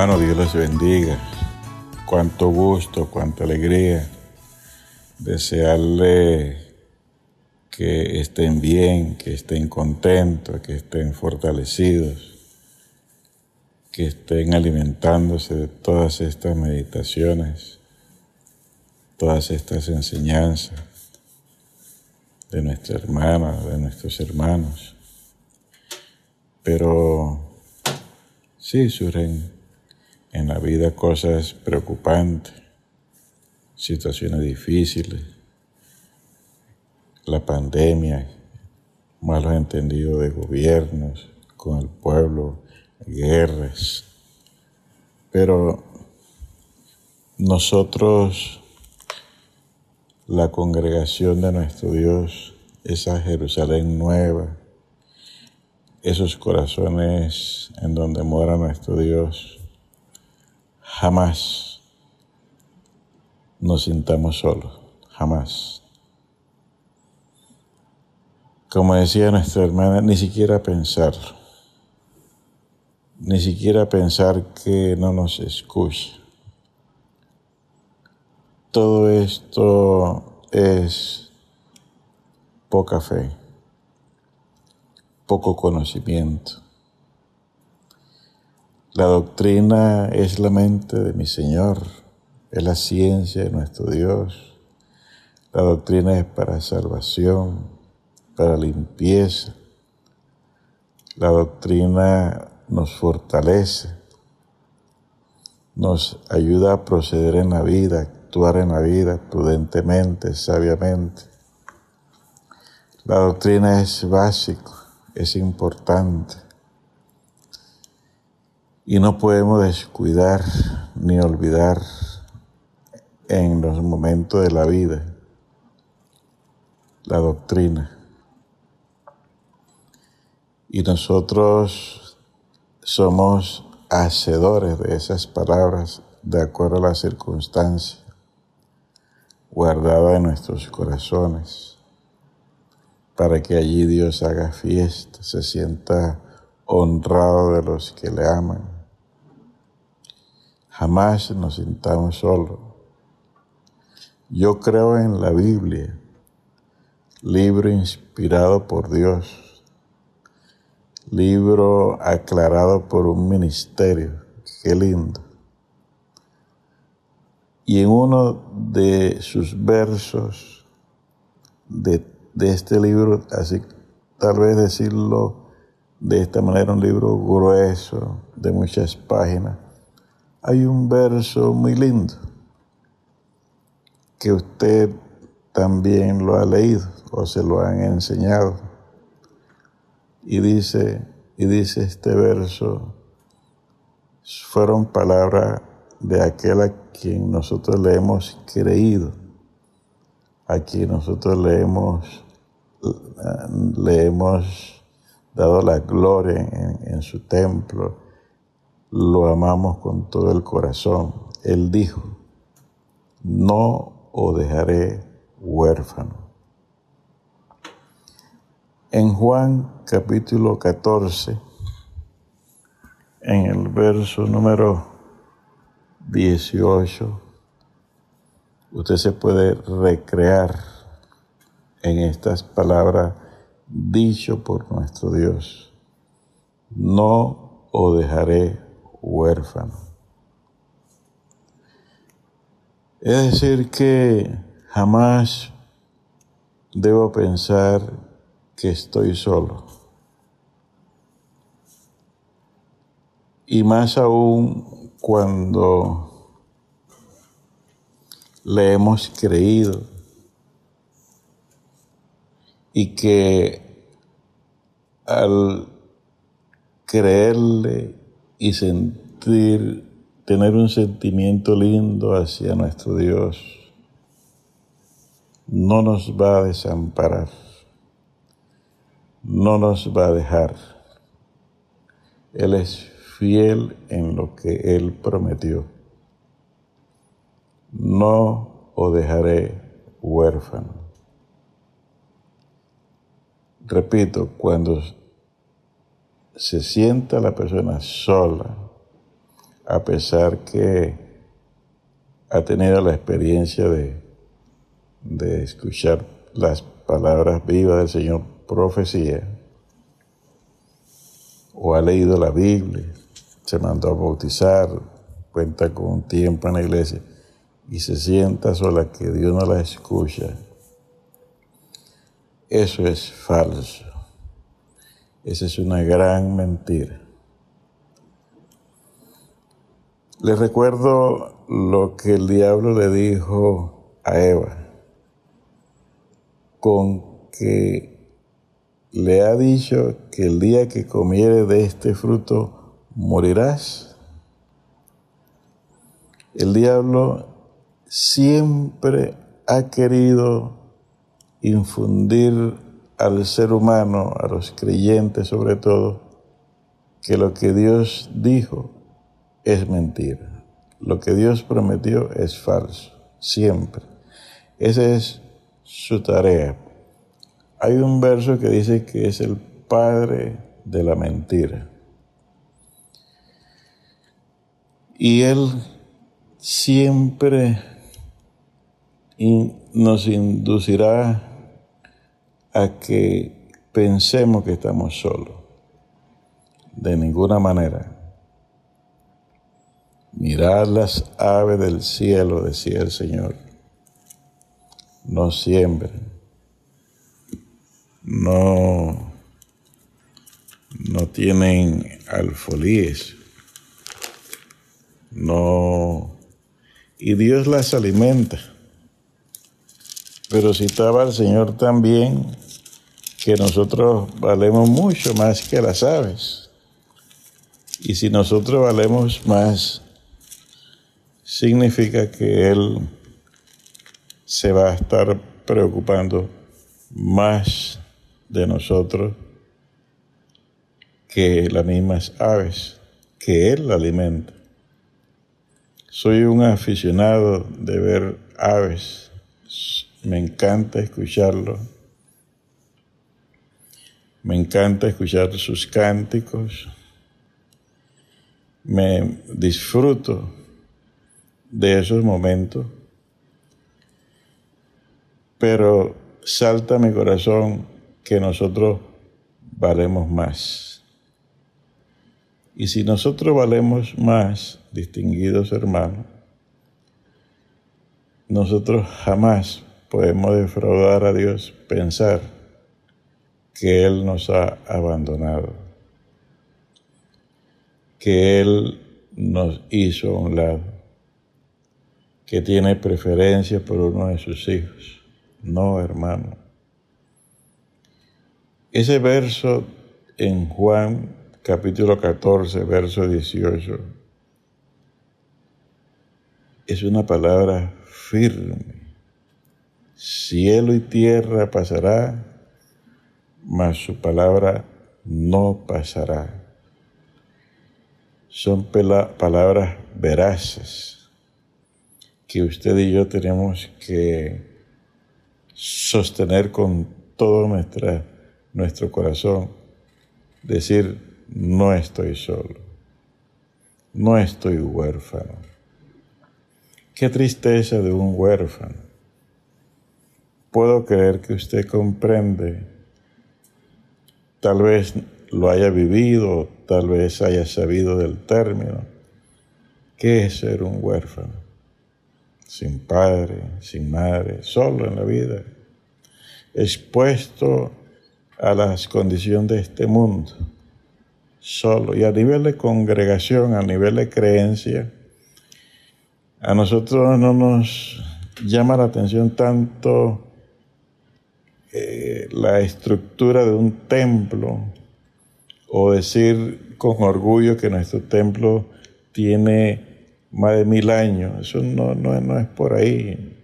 Hermano, Dios les bendiga. Cuánto gusto, cuánta alegría. Desearle que estén bien, que estén contentos, que estén fortalecidos, que estén alimentándose de todas estas meditaciones, todas estas enseñanzas de nuestra hermana, de nuestros hermanos. Pero sí surgen en la vida cosas preocupantes, situaciones difíciles, la pandemia, malos entendidos de gobiernos con el pueblo, guerras. Pero nosotros, la congregación de nuestro Dios, esa Jerusalén nueva, esos corazones en donde mora nuestro Dios, jamás nos sintamos solos, jamás. Como decía nuestra hermana, ni siquiera pensarlo, ni siquiera pensar que no nos escucha. Todo esto es poca fe, poco conocimiento la doctrina es la mente de mi Señor, es la ciencia de nuestro Dios. La doctrina es para salvación, para limpieza. La doctrina nos fortalece, nos ayuda a proceder en la vida, actuar en la vida prudentemente, sabiamente. La doctrina es básico, es importante y no podemos descuidar ni olvidar en los momentos de la vida la doctrina. Y nosotros somos hacedores de esas palabras de acuerdo a las circunstancias, guardadas en nuestros corazones, para que allí Dios haga fiesta, se sienta honrado de los que le aman Jamás nos sintamos solos. Yo creo en la Biblia, libro inspirado por Dios, libro aclarado por un ministerio. Qué lindo. Y en uno de sus versos de, de este libro, así tal vez decirlo de esta manera, un libro grueso, de muchas páginas, hay un verso muy lindo que usted también lo ha leído o se lo han enseñado. Y dice, y dice este verso, fueron palabras de aquel a quien nosotros le hemos creído, a quien nosotros le hemos, le hemos dado la gloria en, en su templo lo amamos con todo el corazón. Él dijo, no os dejaré huérfano. En Juan capítulo 14, en el verso número 18, usted se puede recrear en estas palabras dicho por nuestro Dios. No os dejaré huérfano. Es decir, que jamás debo pensar que estoy solo. Y más aún cuando le hemos creído y que al creerle y sentir, tener un sentimiento lindo hacia nuestro Dios. No nos va a desamparar, no nos va a dejar. Él es fiel en lo que Él prometió. No os dejaré huérfano. Repito, cuando se sienta la persona sola, a pesar que ha tenido la experiencia de, de escuchar las palabras vivas del Señor profecía, o ha leído la Biblia, se mandó a bautizar, cuenta con un tiempo en la iglesia y se sienta sola que Dios no la escucha, eso es falso. Esa es una gran mentira. Les recuerdo lo que el diablo le dijo a Eva, con que le ha dicho que el día que comiere de este fruto morirás. El diablo siempre ha querido infundir al ser humano, a los creyentes sobre todo, que lo que Dios dijo es mentira. Lo que Dios prometió es falso, siempre. Esa es su tarea. Hay un verso que dice que es el padre de la mentira. Y él siempre nos inducirá a que pensemos que estamos solos. De ninguna manera. Mirad las aves del cielo, decía el Señor. No siembren. No, no tienen alfolíes. No. Y Dios las alimenta. Pero citaba al Señor también que nosotros valemos mucho más que las aves. Y si nosotros valemos más, significa que Él se va a estar preocupando más de nosotros que las mismas aves que Él alimenta. Soy un aficionado de ver aves, me encanta escucharlo me encanta escuchar sus cánticos. Me disfruto de esos momentos. Pero salta mi corazón que nosotros valemos más. Y si nosotros valemos más, distinguidos hermanos, nosotros jamás podemos defraudar a Dios, pensar que Él nos ha abandonado, que Él nos hizo a un lado, que tiene preferencia por uno de sus hijos. No, hermano. Ese verso en Juan capítulo 14, verso 18, es una palabra firme. Cielo y tierra pasará, mas su palabra no pasará. Son palabras veraces que usted y yo tenemos que sostener con todo nuestro corazón. Decir, no estoy solo, no estoy huérfano. Qué tristeza de un huérfano. Puedo creer que usted comprende Tal vez lo haya vivido, tal vez haya sabido del término. ¿Qué es ser un huérfano? Sin padre, sin madre, solo en la vida, expuesto a las condiciones de este mundo, solo. Y a nivel de congregación, a nivel de creencia, a nosotros no nos llama la atención tanto eh, la estructura de un templo o decir con orgullo que nuestro templo tiene más de mil años. Eso no, no, no es por ahí.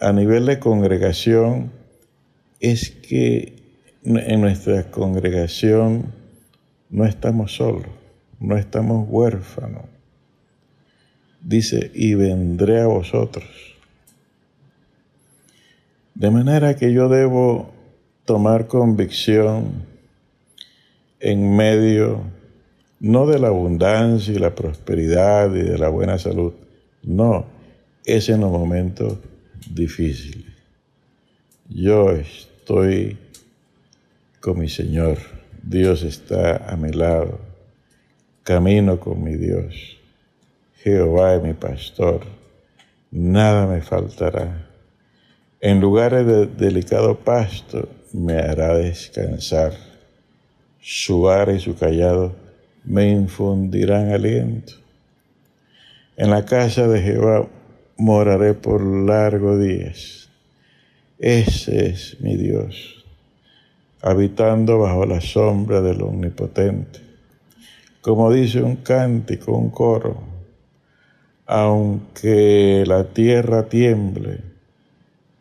A nivel de congregación es que en nuestra congregación no estamos solos, no estamos huérfanos. Dice, y vendré a vosotros. De manera que yo debo tomar convicción en medio no de la abundancia y la prosperidad y de la buena salud, no, es en los momentos difíciles. Yo estoy con mi Señor, Dios está a mi lado, camino con mi Dios, Jehová es mi pastor, nada me faltará. En lugares de delicado pasto me hará descansar, su vara y su callado me infundirán aliento. En la casa de Jehová moraré por largos días. Ese es mi Dios, habitando bajo la sombra del Omnipotente. Como dice un cántico, un coro, aunque la tierra tiemble,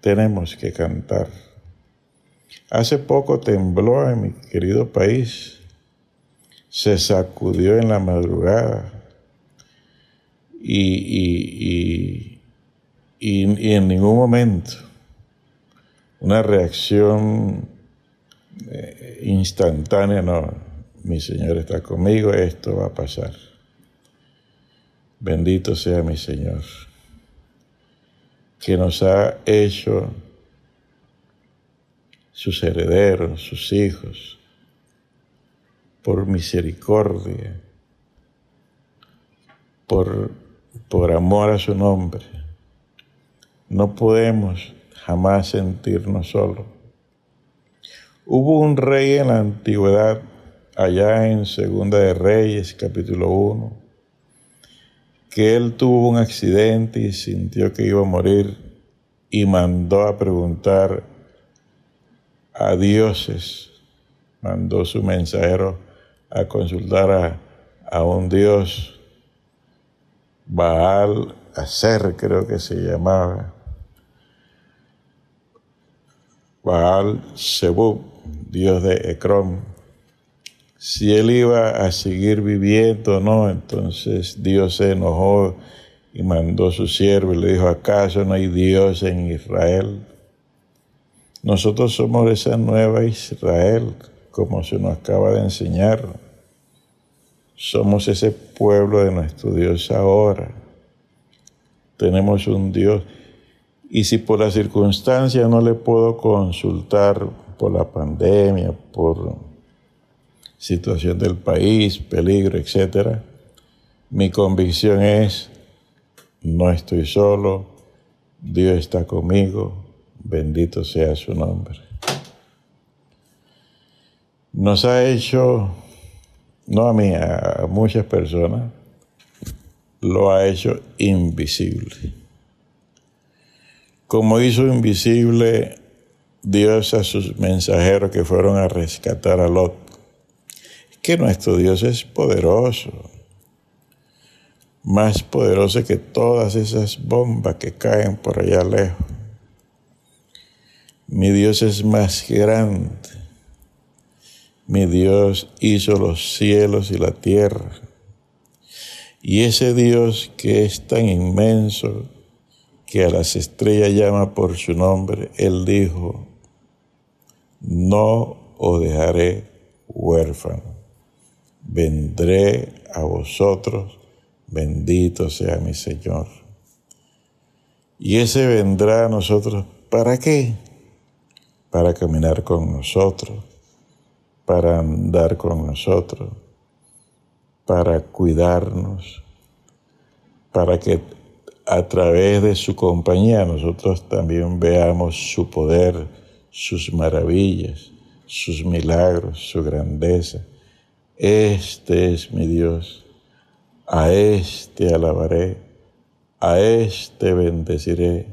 tenemos que cantar. Hace poco tembló en mi querido país se sacudió en la madrugada y, y, en ningún momento una reacción eh, instantánea, no, mi Señor está conmigo, esto va a pasar. Bendito sea mi Señor, que nos ha hecho sus herederos, sus hijos, por misericordia, por, por amor a su nombre. No podemos jamás sentirnos solos. Hubo un rey en la antigüedad, allá en Segunda de Reyes, capítulo 1, que él tuvo un accidente y sintió que iba a morir y mandó a preguntar a dioses, mandó su mensajero a consultar a, un dios, Baal Acer creo que se llamaba, Baal Zebub, dios de Ecrón. Si él iba a seguir viviendo o no, entonces Dios se enojó y mandó a su siervo y le dijo, ¿acaso no hay Dios en Israel? Nosotros somos esa nueva Israel como se nos acaba de enseñar. Somos ese pueblo de nuestro Dios ahora. Tenemos un Dios. Y si por la circunstancia no le puedo consultar por la pandemia, por situación del país, peligro, etc., mi convicción es, no estoy solo, Dios está conmigo, bendito sea su nombre nos ha hecho, no a mí, a muchas personas, lo ha hecho invisible. Como hizo invisible Dios a sus mensajeros que fueron a rescatar a Lot. Que nuestro Dios es poderoso, más poderoso que todas esas bombas que caen por allá lejos. Mi Dios es más grande mi Dios hizo los cielos y la tierra. Y ese Dios que es tan inmenso que a las estrellas llama por su nombre, Él dijo, no os dejaré huérfano, vendré a vosotros, bendito sea mi Señor. Y ese vendrá a nosotros, ¿para qué? Para caminar con nosotros para andar con nosotros, para cuidarnos, para que a través de su compañía nosotros también veamos su poder, sus maravillas, sus milagros, su grandeza. Este es mi Dios, a este alabaré, a este bendeciré,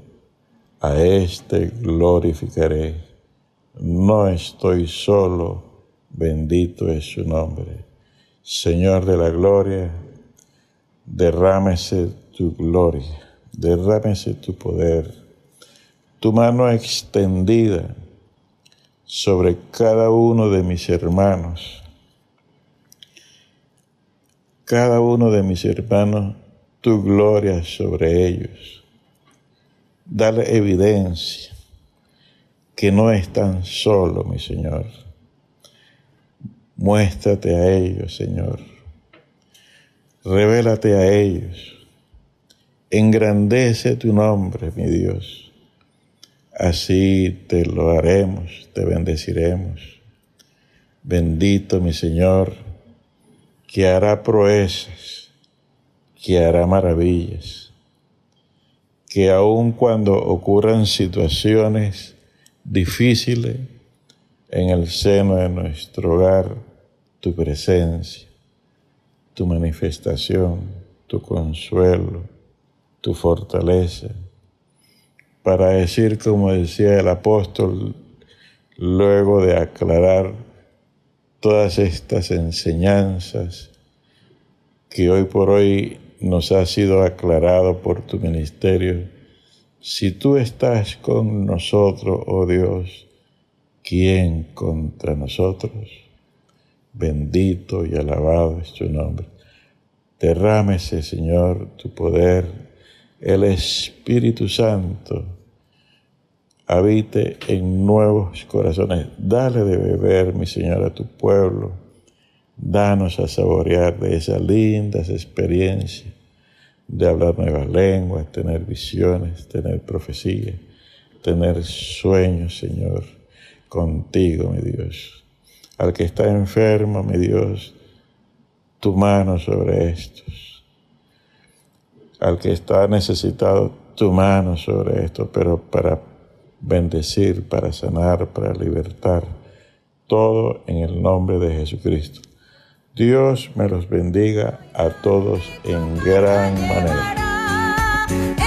a este glorificaré. No estoy solo bendito es su nombre. Señor de la gloria, derrámese tu gloria, derrámese tu poder, tu mano extendida sobre cada uno de mis hermanos. Cada uno de mis hermanos, tu gloria sobre ellos. Dale evidencia que no están solos, mi Señor Muéstrate a ellos, Señor. Revélate a ellos. Engrandece tu nombre, mi Dios. Así te lo haremos, te bendeciremos. Bendito mi Señor, que hará proezas, que hará maravillas, que aun cuando ocurran situaciones difíciles en el seno de nuestro hogar, tu presencia, tu manifestación, tu consuelo, tu fortaleza, para decir como decía el apóstol luego de aclarar todas estas enseñanzas que hoy por hoy nos ha sido aclarado por tu ministerio. Si tú estás con nosotros, oh Dios, ¿quién contra nosotros? Bendito y alabado es tu nombre. Derrámese, Señor, tu poder, el Espíritu Santo habite en nuevos corazones. Dale de beber, mi Señor, a tu pueblo. Danos a saborear de esas lindas experiencias de hablar nuevas lenguas, tener visiones, tener profecías, tener sueños, Señor, contigo, mi Dios. Al que está enfermo, mi Dios, tu mano sobre estos. Al que está necesitado, tu mano sobre esto, pero para bendecir, para sanar, para libertar. Todo en el nombre de Jesucristo. Dios me los bendiga a todos en gran manera.